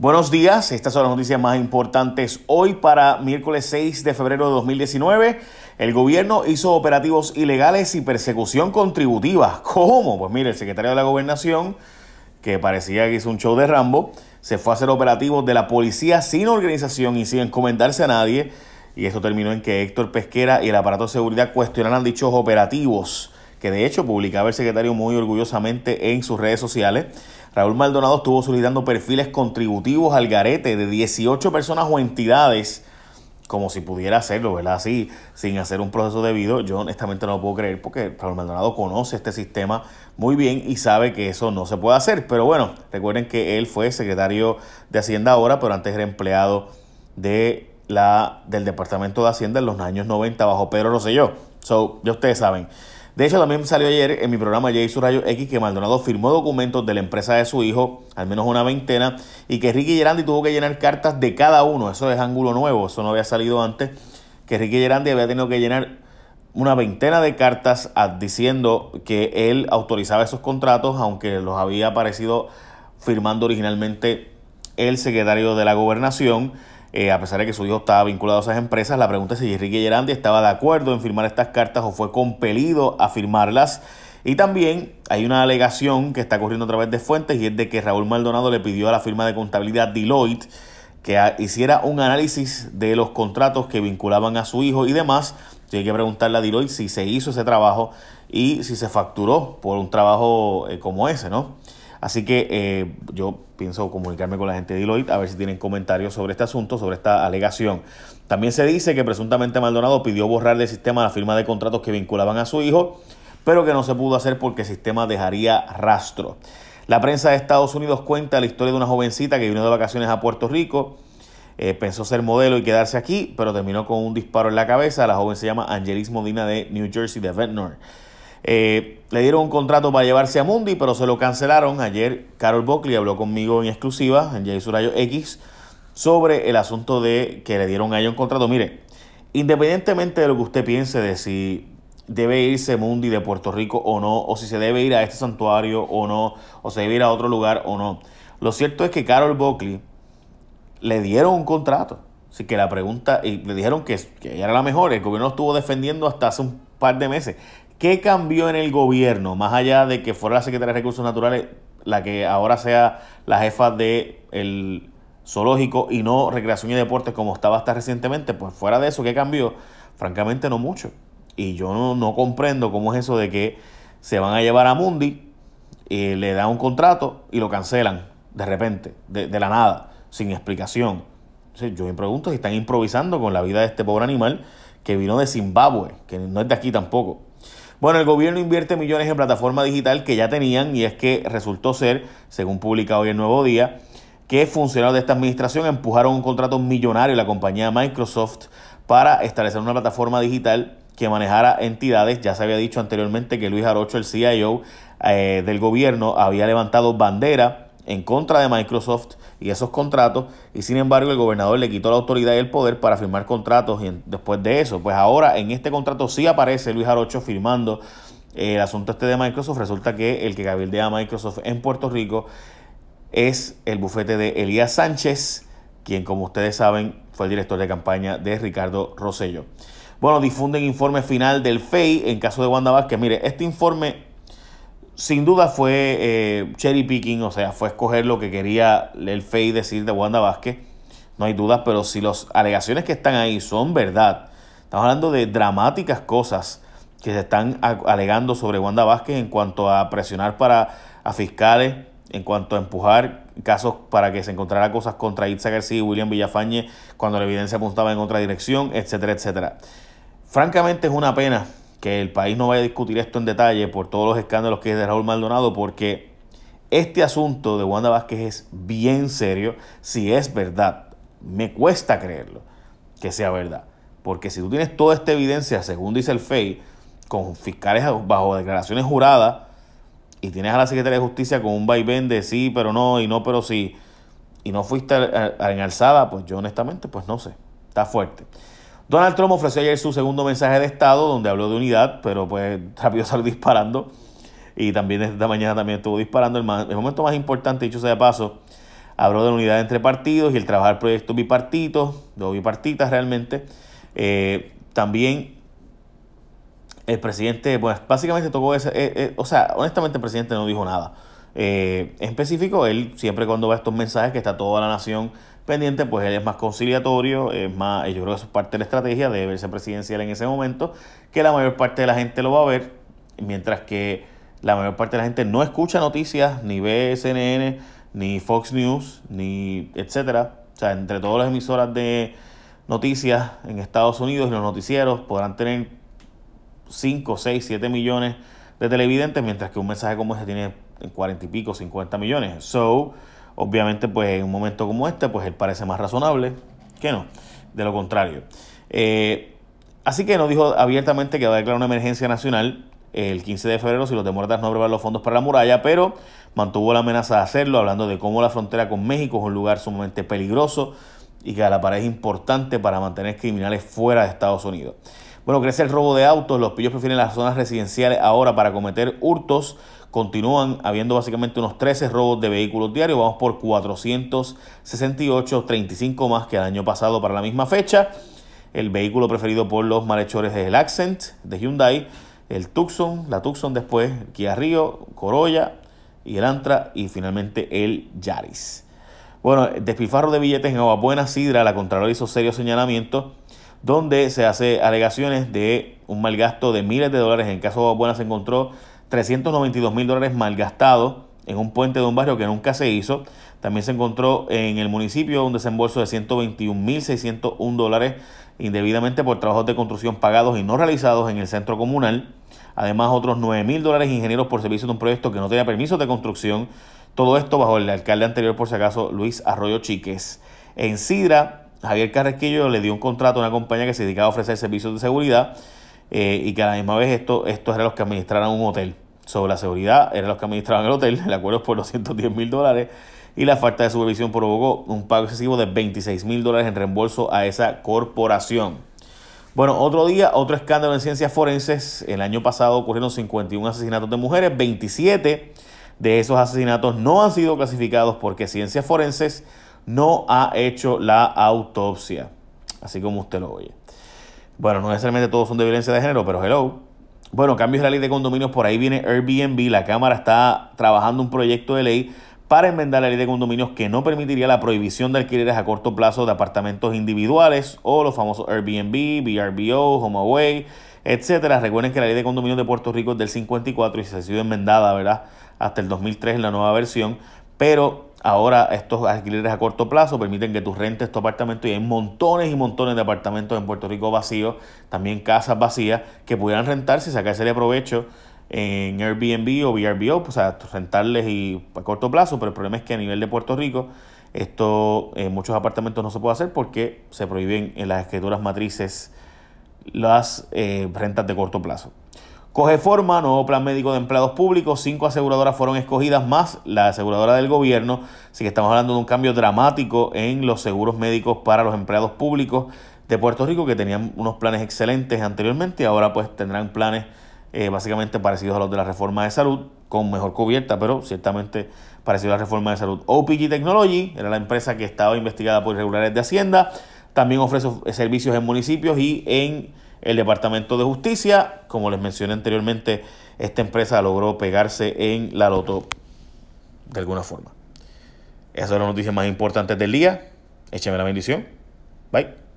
Buenos días, estas son las noticias más importantes hoy para miércoles 6 de febrero de 2019. El gobierno hizo operativos ilegales y persecución contributiva. ¿Cómo? Pues mire, el secretario de la gobernación, que parecía que hizo un show de Rambo, se fue a hacer operativos de la policía sin organización y sin encomendarse a nadie. Y esto terminó en que Héctor Pesquera y el aparato de seguridad cuestionaran dichos operativos, que de hecho publicaba el secretario muy orgullosamente en sus redes sociales. Raúl Maldonado estuvo solicitando perfiles contributivos al garete de 18 personas o entidades, como si pudiera hacerlo, ¿verdad? Así, sin hacer un proceso debido. Yo honestamente no lo puedo creer porque Raúl Maldonado conoce este sistema muy bien y sabe que eso no se puede hacer. Pero bueno, recuerden que él fue secretario de Hacienda ahora, pero antes era empleado de la, del Departamento de Hacienda en los años 90 bajo Pedro Rosselló. So, ya ustedes saben. De hecho, también salió ayer en mi programa Jay su Rayo X que Maldonado firmó documentos de la empresa de su hijo, al menos una veintena, y que Ricky Gerandi tuvo que llenar cartas de cada uno. Eso es ángulo nuevo, eso no había salido antes. Que Ricky Gerandi había tenido que llenar una veintena de cartas diciendo que él autorizaba esos contratos, aunque los había aparecido firmando originalmente el secretario de la gobernación. Eh, a pesar de que su hijo estaba vinculado a esas empresas, la pregunta es si Enrique Gerandi estaba de acuerdo en firmar estas cartas o fue compelido a firmarlas. Y también hay una alegación que está corriendo a través de fuentes y es de que Raúl Maldonado le pidió a la firma de contabilidad Deloitte que hiciera un análisis de los contratos que vinculaban a su hijo y demás. hay que preguntarle a Deloitte si se hizo ese trabajo y si se facturó por un trabajo eh, como ese, ¿no? Así que eh, yo pienso comunicarme con la gente de Deloitte a ver si tienen comentarios sobre este asunto, sobre esta alegación. También se dice que presuntamente Maldonado pidió borrar del sistema la firma de contratos que vinculaban a su hijo, pero que no se pudo hacer porque el sistema dejaría rastro. La prensa de Estados Unidos cuenta la historia de una jovencita que vino de vacaciones a Puerto Rico. Eh, pensó ser modelo y quedarse aquí, pero terminó con un disparo en la cabeza. La joven se llama Angelis Modina de New Jersey, de Ventnor. Eh, le dieron un contrato para llevarse a Mundi, pero se lo cancelaron. Ayer Carol Buckley habló conmigo en exclusiva en Jay Surayo X sobre el asunto de que le dieron a ella un contrato. Mire, independientemente de lo que usted piense de si debe irse Mundi de Puerto Rico o no, o si se debe ir a este santuario o no, o se debe ir a otro lugar o no. Lo cierto es que Carol Buckley le dieron un contrato. Así que la pregunta, y le dijeron que, que ella era la mejor, el gobierno estuvo defendiendo hasta hace un par de meses. ¿Qué cambió en el gobierno? Más allá de que fuera la secretaria de Recursos Naturales la que ahora sea la jefa del zoológico y no recreación y deportes como estaba hasta recientemente, pues fuera de eso, ¿qué cambió? Francamente no mucho. Y yo no, comprendo cómo es eso de que se van a llevar a Mundi, y le dan un contrato y lo cancelan de repente, de la nada, sin explicación. yo me pregunto si están improvisando con la vida de este pobre animal que vino de Zimbabue, que no es de aquí tampoco. Bueno, el gobierno invierte millones en plataforma digital que ya tenían y es que resultó ser, según publica hoy el Nuevo Día, que funcionarios de esta administración empujaron un contrato millonario la compañía Microsoft para establecer una plataforma digital que manejara entidades. Ya se había dicho anteriormente que Luis Arocho, el CIO eh, del gobierno, había levantado bandera en contra de Microsoft y esos contratos y sin embargo el gobernador le quitó la autoridad y el poder para firmar contratos y después de eso, pues ahora en este contrato sí aparece Luis Arocho firmando eh, el asunto este de Microsoft, resulta que el que cabildea a Microsoft en Puerto Rico es el bufete de Elías Sánchez, quien como ustedes saben fue el director de campaña de Ricardo Rosello. Bueno, difunden informe final del FEI en caso de Wanda Vázquez. Mire, este informe sin duda fue eh, cherry picking, o sea, fue escoger lo que quería el FEI decir de Wanda Vázquez. No hay dudas, pero si las alegaciones que están ahí son verdad, estamos hablando de dramáticas cosas que se están alegando sobre Wanda Vázquez en cuanto a presionar para a fiscales, en cuanto a empujar casos para que se encontrara cosas contra Itza García y William Villafañe cuando la evidencia apuntaba en otra dirección, etcétera, etcétera. Francamente es una pena que el país no vaya a discutir esto en detalle por todos los escándalos que es de Raúl Maldonado, porque este asunto de Wanda Vázquez es bien serio si es verdad. Me cuesta creerlo que sea verdad. Porque si tú tienes toda esta evidencia, según dice el FEI, con fiscales bajo declaraciones juradas, y tienes a la Secretaría de Justicia con un vaivén de sí, pero no, y no, pero sí, y no fuiste en alzada, pues yo honestamente, pues no sé. Está fuerte. Donald Trump ofreció ayer su segundo mensaje de Estado, donde habló de unidad, pero pues rápido salió disparando. Y también esta mañana también estuvo disparando. El, momento más importante, dicho sea de paso, Habló de la unidad entre partidos y el trabajar proyectos bipartitos, o bipartitas realmente. Eh, también el presidente, pues básicamente tocó ese, eh, eh, o sea, honestamente el presidente no dijo nada. en específico, él siempre cuando va estos mensajes que está toda la nación pendiente, pues él es más conciliatorio, es más, yo creo que eso es parte de la estrategia de verse presidencial en ese momento, que la mayor parte de la gente lo va a ver, mientras que la mayor parte de la gente no escucha noticias, ni ve CNN, ni Fox News, ni etcétera. O sea, entre todas las emisoras de noticias en Estados Unidos y los noticieros podrán tener 5, 6, 7 millones de televidentes, mientras que un mensaje como ese tiene 40 y pico, 50 millones. So, obviamente, pues en un momento como este, pues él parece más razonable que no, de lo contrario. Eh, así que nos dijo abiertamente que va a declarar una emergencia nacional el 15 de febrero si los demócratas no aprobaron los fondos para la muralla, pero mantuvo la amenaza de hacerlo, hablando de cómo la frontera con México es un lugar sumamente peligroso y que a la pared es importante para mantener criminales fuera de Estados Unidos. Bueno, crece el robo de autos, los pillos prefieren las zonas residenciales ahora para cometer hurtos. Continúan habiendo básicamente unos 13 robos de vehículos diarios, vamos por 468, 35 más que el año pasado para la misma fecha. El vehículo preferido por los malhechores es el Accent de Hyundai, el Tucson, la Tucson después, Kia Rio, Corolla y el Antra y finalmente el Yaris. Bueno, despilfarro de billetes en Buena Sidra, la Contralor hizo serios señalamientos donde se hace alegaciones de un mal gasto de miles de dólares. En caso de Buena se encontró 392 mil dólares malgastados en un puente de un barrio que nunca se hizo. También se encontró en el municipio un desembolso de 121 mil 601 dólares indebidamente por trabajos de construcción pagados y no realizados en el centro comunal. Además, otros 9 mil dólares ingenieros por servicio de un proyecto que no tenía permiso de construcción. Todo esto bajo el alcalde anterior, por si acaso, Luis Arroyo Chiques. En Sidra, Javier Carrequillo le dio un contrato a una compañía que se dedicaba a ofrecer servicios de seguridad eh, y que a la misma vez esto, estos eran los que administraran un hotel. Sobre la seguridad, eran los que administraban el hotel. El acuerdo por 210 mil dólares y la falta de supervisión provocó un pago excesivo de 26 mil dólares en reembolso a esa corporación. Bueno, otro día, otro escándalo en ciencias forenses. El año pasado ocurrieron 51 asesinatos de mujeres, 27 de esos asesinatos no han sido clasificados porque ciencias forenses no ha hecho la autopsia. Así como usted lo oye. Bueno, no necesariamente todos son de violencia de género, pero hello. Bueno, cambios de la ley de condominios, por ahí viene Airbnb. La Cámara está trabajando un proyecto de ley para enmendar la ley de condominios que no permitiría la prohibición de alquileres a corto plazo de apartamentos individuales o los famosos Airbnb, VRBO, HomeAway, etcétera. Recuerden que la ley de condominios de Puerto Rico es del 54 y se ha sido enmendada, ¿verdad? Hasta el 2003 en la nueva versión, pero ahora estos alquileres a corto plazo permiten que tú rentes tu apartamento y hay montones y montones de apartamentos en Puerto Rico vacíos, también casas vacías que pudieran rentarse y sacarse de provecho en Airbnb o VRBO, pues, o sea, rentarles y a corto plazo, pero el problema es que a nivel de Puerto Rico esto en muchos apartamentos no se puede hacer porque se prohíben en las escrituras matrices las eh, rentas de corto plazo. Coge forma, nuevo plan médico de empleados públicos, cinco aseguradoras fueron escogidas más la aseguradora del gobierno, así que estamos hablando de un cambio dramático en los seguros médicos para los empleados públicos de Puerto Rico que tenían unos planes excelentes anteriormente y ahora pues tendrán planes eh, básicamente parecidos a los de la reforma de salud, con mejor cubierta, pero ciertamente parecido a la reforma de salud. OPG Technology era la empresa que estaba investigada por irregulares de Hacienda, también ofrece servicios en municipios y en el Departamento de Justicia. Como les mencioné anteriormente, esta empresa logró pegarse en la loto de alguna forma. Esas son las noticias más importantes del día. Écheme la bendición. Bye.